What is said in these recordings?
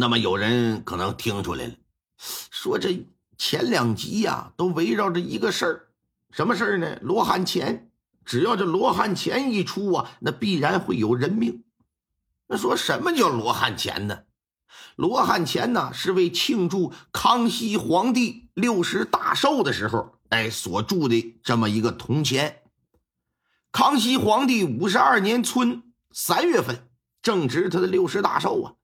那么有人可能听出来了，说这前两集呀，都围绕着一个事儿，什么事儿呢？罗汉钱，只要这罗汉钱一出啊，那必然会有人命。那说什么叫罗汉钱呢？罗汉钱呢，是为庆祝康熙皇帝六十大寿的时候，哎，所铸的这么一个铜钱。康熙皇帝五十二年春三月份，正值他的六十大寿啊。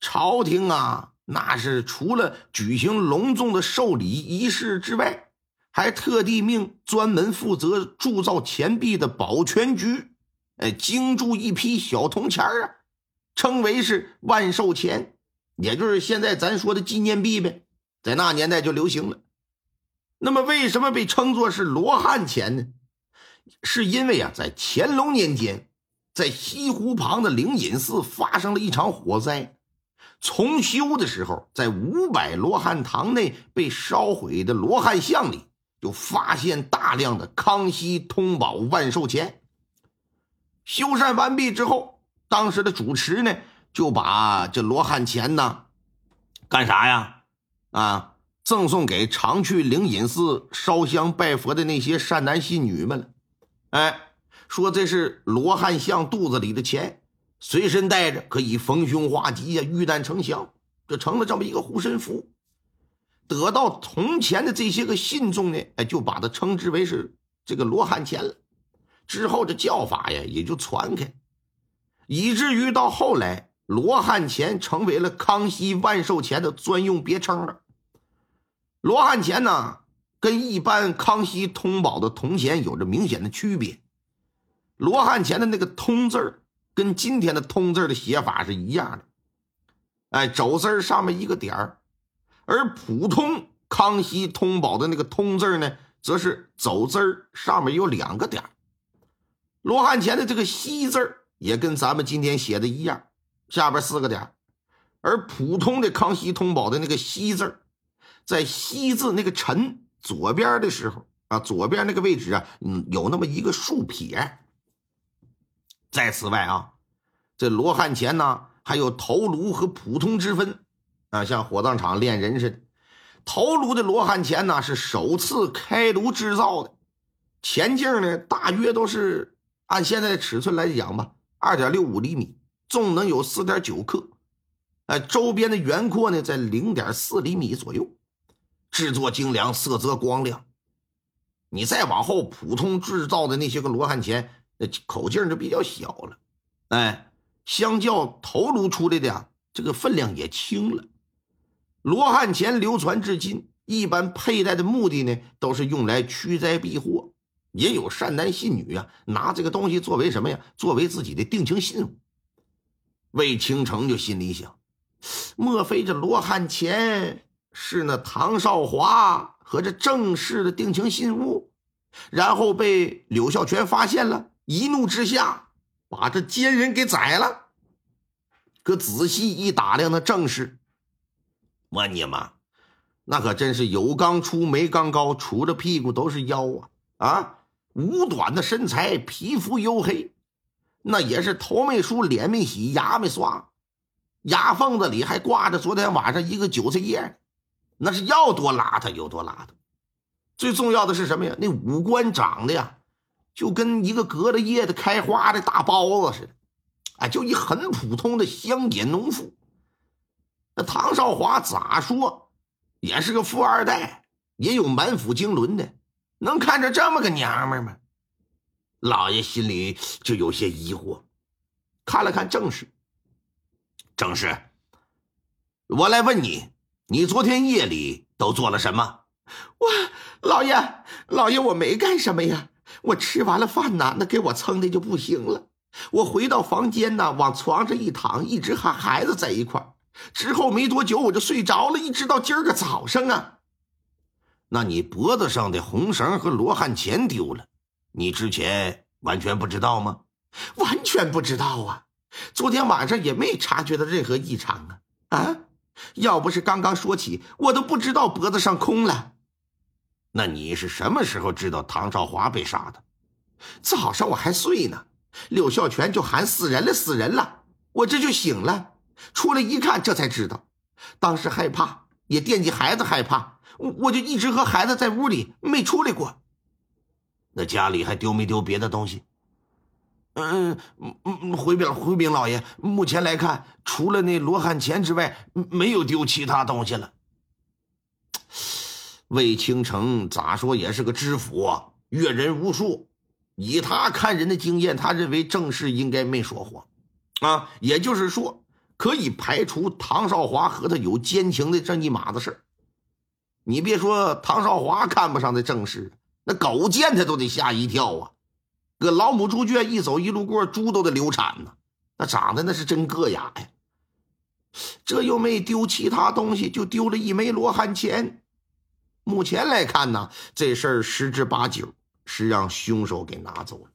朝廷啊，那是除了举行隆重的寿礼仪式之外，还特地命专门负责铸造钱币的保全局，哎，精铸一批小铜钱啊，称为是万寿钱，也就是现在咱说的纪念币呗，在那年代就流行了。那么，为什么被称作是罗汉钱呢？是因为啊，在乾隆年间，在西湖旁的灵隐寺发生了一场火灾。重修的时候，在五百罗汉堂内被烧毁的罗汉像里，就发现大量的康熙通宝万寿钱。修缮完毕之后，当时的主持呢，就把这罗汉钱呢，干啥呀？啊，赠送给常去灵隐寺烧香拜佛的那些善男信女们了。哎，说这是罗汉像肚子里的钱。随身带着可以逢凶化吉呀，遇难成祥，就成了这么一个护身符。得到铜钱的这些个信众呢，哎，就把它称之为是这个罗汉钱了。之后这叫法呀，也就传开，以至于到后来，罗汉钱成为了康熙万寿钱的专用别称了。罗汉钱呢，跟一般康熙通宝的铜钱有着明显的区别。罗汉钱的那个“通”字儿。跟今天的“通”字的写法是一样的，哎，走字上面一个点儿，而普通康熙通宝的那个“通”字呢，则是走字上面有两个点罗汉钱的这个“西”字也跟咱们今天写的一样，下边四个点而普通的康熙通宝的那个“西”字，在“西”字那个“辰”左边的时候啊，左边那个位置啊，嗯，有那么一个竖撇。在此外啊，这罗汉钱呢还有头颅和普通之分啊，像火葬场炼人似的。头颅的罗汉钱呢是首次开炉制造的，钱径呢大约都是按现在的尺寸来讲吧，二点六五厘米，重能有四点九克，哎，周边的圆阔呢在零点四厘米左右，制作精良，色泽光亮。你再往后，普通制造的那些个罗汉钱。那口径就比较小了，哎，相较头颅出来的呀，这个分量也轻了。罗汉钱流传至今，一般佩戴的目的呢，都是用来驱灾避祸。也有善男信女啊，拿这个东西作为什么呀？作为自己的定情信物。魏倾城就心里想：莫非这罗汉钱是那唐少华和这郑氏的定情信物？然后被柳孝全发现了。一怒之下，把这奸人给宰了。可仔细一打量，那正是，我你妈，那可真是有刚粗没刚高，杵着屁股都是腰啊！啊，五短的身材，皮肤黝黑，那也是头没梳，脸没洗，牙没刷，牙缝子里还挂着昨天晚上一个韭菜叶，那是要多邋遢有多邋遢。最重要的是什么呀？那五官长得呀！就跟一个隔了叶的开花的大包子似的，哎，就一很普通的乡野农妇。那唐少华咋说也是个富二代，也有满腹经纶的，能看着这么个娘们吗？老爷心里就有些疑惑，看了看正氏，正氏，我来问你，你昨天夜里都做了什么？我老爷，老爷，我没干什么呀。我吃完了饭呐，那给我撑的就不行了。我回到房间呢，往床上一躺，一直和孩子在一块。之后没多久我就睡着了，一直到今儿个早上啊。那你脖子上的红绳和罗汉钱丢了，你之前完全不知道吗？完全不知道啊！昨天晚上也没察觉到任何异常啊啊！要不是刚刚说起，我都不知道脖子上空了。那你是什么时候知道唐少华被杀的？早上我还睡呢，柳孝全就喊死人了，死人了，我这就醒了，出来一看，这才知道。当时害怕，也惦记孩子害怕，我我就一直和孩子在屋里没出来过。那家里还丢没丢别的东西？嗯嗯嗯，回禀回禀老爷，目前来看，除了那罗汉钱之外，没有丢其他东西了。魏倾城咋说也是个知府啊，阅人无数。以他看人的经验，他认为郑氏应该没说谎，啊，也就是说，可以排除唐少华和他有奸情的这一码子事你别说唐少华看不上的郑氏，那狗见他都得吓一跳啊！搁老母猪圈一走一路过，猪都得流产呢。那长得那是真硌牙呀！这又没丢其他东西，就丢了一枚罗汉钱。目前来看呢，这事儿十之八九是让凶手给拿走了。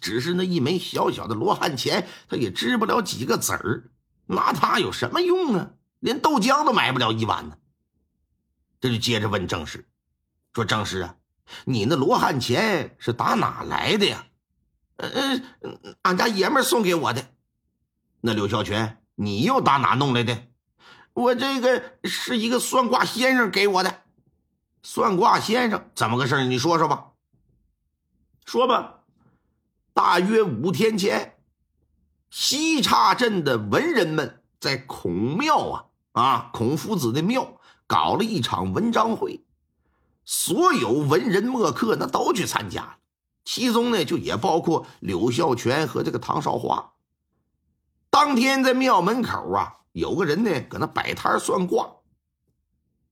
只是那一枚小小的罗汉钱，他也值不了几个子儿，拿它有什么用啊？连豆浆都买不了一碗呢。这就接着问郑氏，说：“郑氏啊，你那罗汉钱是打哪来的呀？”“嗯嗯，俺家爷们送给我的。”“那刘孝全，你又打哪弄来的？”“我这个是一个算卦先生给我的。”算卦先生怎么个事你说说吧。说吧，大约五天前，西岔镇的文人们在孔庙啊啊孔夫子的庙搞了一场文章会，所有文人墨客那都去参加了，其中呢就也包括柳孝全和这个唐少华。当天在庙门口啊，有个人呢搁那摆摊算卦。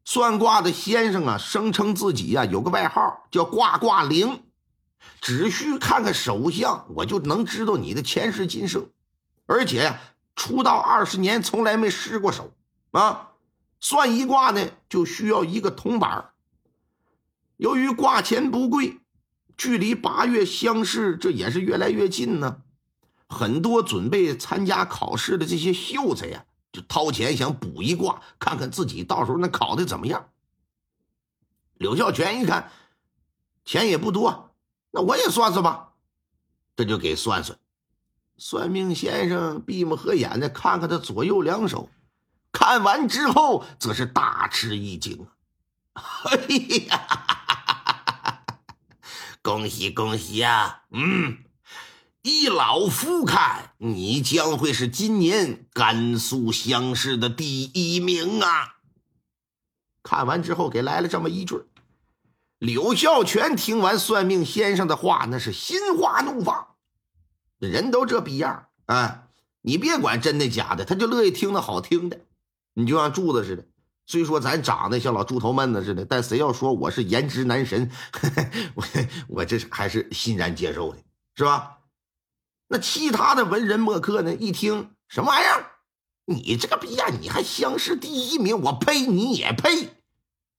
算卦的先生啊，声称自己呀有个外号叫“卦卦灵”，只需看看手相，我就能知道你的前世今生。而且呀，出道二十年从来没失过手啊。算一卦呢，就需要一个铜板。由于卦钱不贵，距离八月乡试这也是越来越近呢。很多准备参加考试的这些秀才呀。就掏钱想补一卦，看看自己到时候那考的怎么样。柳孝全一看，钱也不多，那我也算算吧。这就给算算。算命先生闭目合眼的看看他左右两手，看完之后则是大吃一惊啊！哎呀，恭喜恭喜呀！嗯。依老夫看，你将会是今年甘肃乡试的第一名啊！看完之后，给来了这么一句。柳孝全听完算命先生的话，那是心花怒放。人都这逼样啊！你别管真的假的，他就乐意听那好听的。你就像柱子似的，虽说咱长得像老猪头闷子似的，但谁要说我是颜值男神，我我这还是欣然接受的，是吧？那其他的文人墨客呢？一听什么玩意儿？你这个逼样，你还乡试第一名？我呸！你也呸！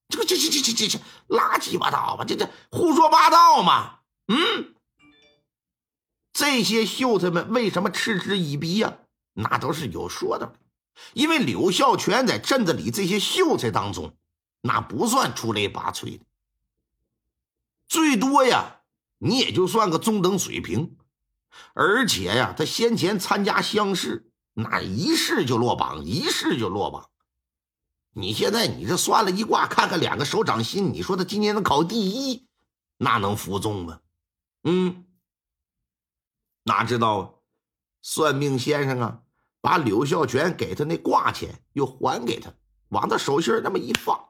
这个这这这这这这拉鸡巴倒吧？这这胡说八道嘛？嗯，这些秀才们为什么嗤之以鼻呀？那都是有说的。因为柳孝全在镇子里这些秀才当中，那不算出类拔萃的，最多呀，你也就算个中等水平。而且呀，他先前参加乡试，那一试就落榜，一试就落榜。你现在你这算了一卦，看看两个手掌心，你说他今年能考第一，那能服众吗？嗯，哪知道啊算命先生啊，把柳孝全给他那卦钱又还给他，往他手心那么一放，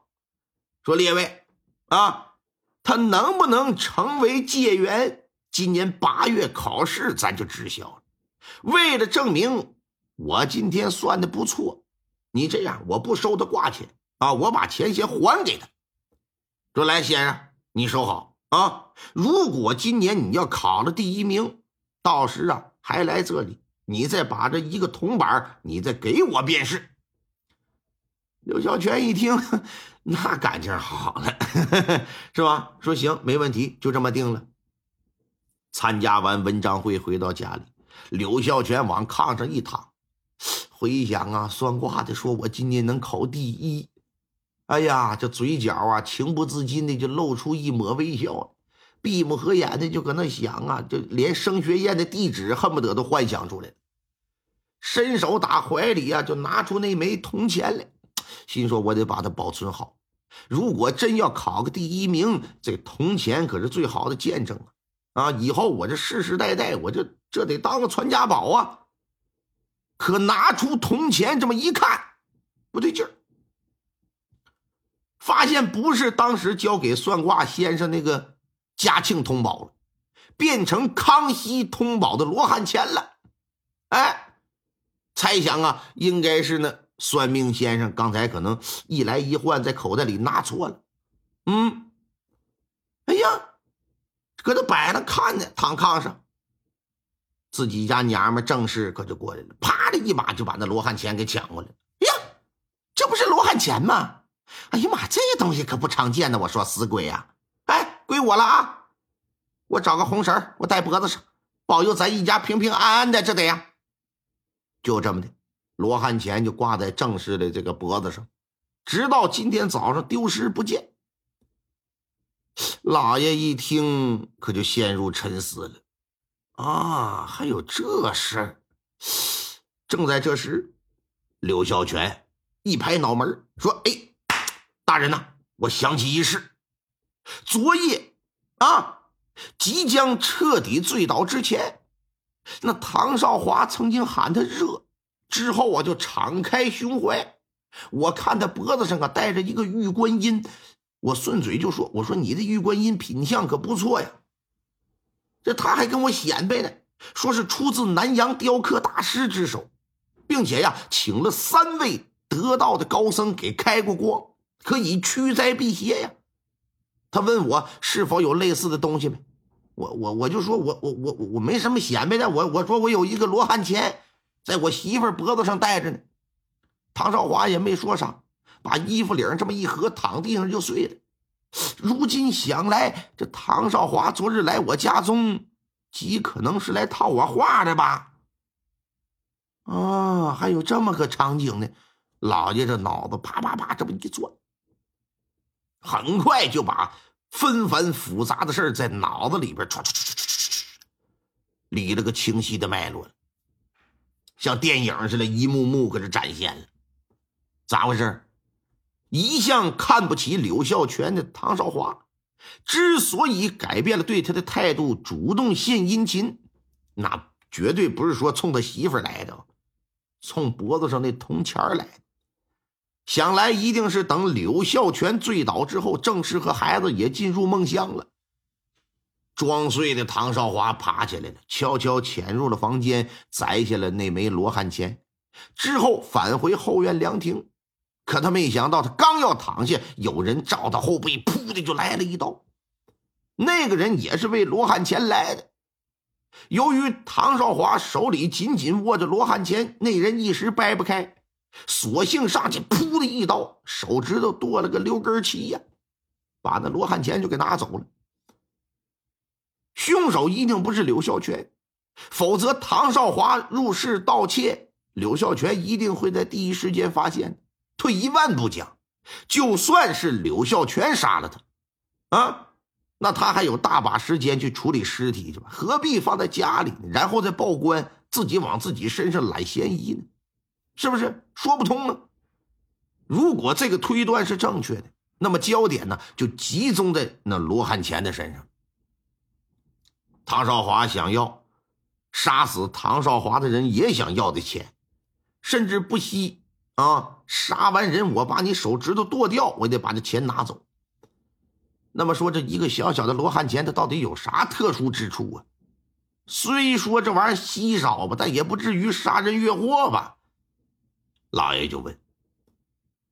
说：“列位啊，他能不能成为解元？”今年八月考试，咱就知晓了。为了证明我今天算的不错，你这样，我不收他挂钱啊，我把钱先还给他。说来，先生，你收好啊。如果今年你要考了第一名，到时啊，还来这里，你再把这一个铜板，你再给我便是。刘小泉一听，那感情好了，是吧？说行，没问题，就这么定了。参加完文章会，回到家里，刘孝全往炕上一躺，回想啊，算卦的说我今年能考第一，哎呀，这嘴角啊，情不自禁的就露出一抹微笑，闭目合眼的就搁那想啊，就连升学宴的地址恨不得都幻想出来了，伸手打怀里啊，就拿出那枚铜钱来。心说：“我得把它保存好。如果真要考个第一名，这铜钱可是最好的见证啊！啊，以后我这世世代代，我这这得当个传家宝啊！可拿出铜钱这么一看，不对劲儿，发现不是当时交给算卦先生那个嘉庆通宝了，变成康熙通宝的罗汉钱了。哎，猜想啊，应该是呢。”算命先生刚才可能一来一换，在口袋里拿错了。嗯，哎呀，搁这摆着看呢，躺炕上。自己家娘们正式可就过来了，啪的一把就把那罗汉钱给抢过来了。呀，这不是罗汉钱吗？哎呀妈，这东西可不常见呢！我说死鬼呀！哎，归我了啊！我找个红绳，我戴脖子上，保佑咱一家平平安安的，这得呀。就这么的。罗汉钱就挂在正式的这个脖子上，直到今天早上丢失不见。老爷一听，可就陷入沉思了。啊，还有这事儿！正在这时，刘孝全一拍脑门说：“哎，大人呐，我想起一事。昨夜啊，即将彻底醉倒之前，那唐少华曾经喊他热。”之后我就敞开胸怀，我看他脖子上啊戴着一个玉观音，我顺嘴就说：“我说你的玉观音品相可不错呀。”这他还跟我显摆呢，说是出自南阳雕刻大师之手，并且呀请了三位得道的高僧给开过光，可以驱灾辟邪呀。他问我是否有类似的东西没？我我我就说我我我我没什么显摆的，我我说我有一个罗汉钱。在我媳妇脖子上戴着呢，唐少华也没说啥，把衣服领这么一合，躺地上就睡了。如今想来，这唐少华昨日来我家中，极可能是来套我话的吧？啊，还有这么个场景呢！老爷这脑子啪啪啪这么一转，很快就把纷繁复杂的事在脑子里边唰唰唰唰唰理了个清晰的脉络了。像电影似的，一幕幕搁这展现了，咋回事？一向看不起柳孝全的唐少华，之所以改变了对他的态度，主动献殷勤，那绝对不是说冲他媳妇来的，冲脖子上那铜钱来的。想来一定是等柳孝全醉倒之后，正式和孩子也进入梦乡了。装睡的唐少华爬起来了，悄悄潜入了房间，摘下了那枚罗汉钱，之后返回后院凉亭。可他没想到，他刚要躺下，有人照他后背，噗的就来了一刀。那个人也是为罗汉钱来的。由于唐少华手里紧紧握着罗汉钱，那人一时掰不开，索性上去噗的一刀，手指头剁了个六根齐呀，把那罗汉钱就给拿走了。凶手一定不是柳孝全，否则唐少华入室盗窃，柳孝全一定会在第一时间发现。退一万步讲，就算是柳孝全杀了他，啊，那他还有大把时间去处理尸体去吧？何必放在家里，然后再报官，自己往自己身上揽嫌疑呢？是不是说不通呢？如果这个推断是正确的，那么焦点呢就集中在那罗汉钱的身上。唐少华想要杀死唐少华的人，也想要的钱，甚至不惜啊！杀完人，我把你手指头剁掉，我也得把这钱拿走。那么说，这一个小小的罗汉钱，它到底有啥特殊之处啊？虽说这玩意儿稀少吧，但也不至于杀人越货吧？老爷就问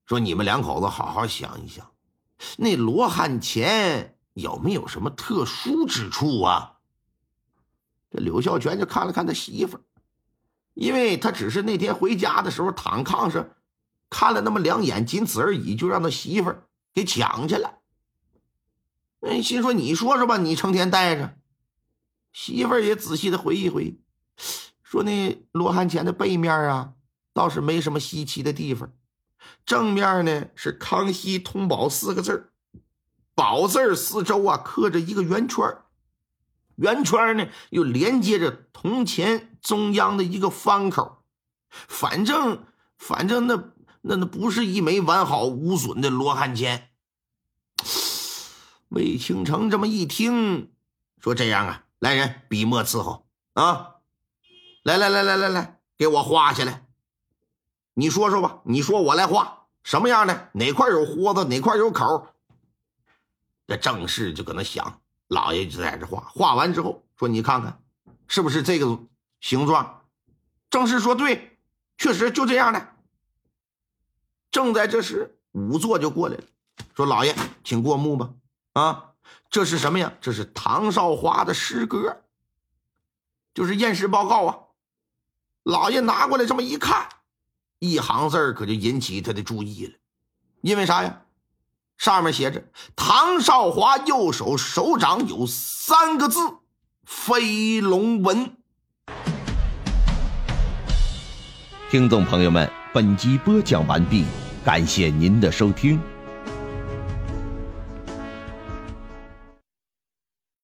说：“你们两口子好好想一想，那罗汉钱有没有什么特殊之处啊？”这柳孝全就看了看他媳妇儿，因为他只是那天回家的时候躺炕上看了那么两眼，仅此而已，就让他媳妇儿给抢去了。哎，心说你说说吧，你成天带着媳妇儿也仔细的回忆回忆，说那罗汉钱的背面啊，倒是没什么稀奇的地方，正面呢是“康熙通宝”四个字儿，宝字四周啊刻着一个圆圈儿。圆圈呢，又连接着铜钱中央的一个方口，反正反正那那那不是一枚完好无损的罗汉钱。魏庆成这么一听，说：“这样啊，来人，笔墨伺候啊！来来来来来来，给我画下来。你说说吧，你说我来画什么样的？哪块有豁子，哪块有口？这正事就搁那想。”老爷就在这画，画完之后说：“你看看，是不是这个形状？”正是说：“对，确实就这样的。”正在这时，仵作就过来了，说：“老爷，请过目吧。啊，这是什么呀？这是唐少华的诗歌，就是验尸报告啊。”老爷拿过来这么一看，一行字可就引起他的注意了，因为啥呀？上面写着“唐少华右手手掌有三个字，飞龙纹。”听众朋友们，本集播讲完毕，感谢您的收听。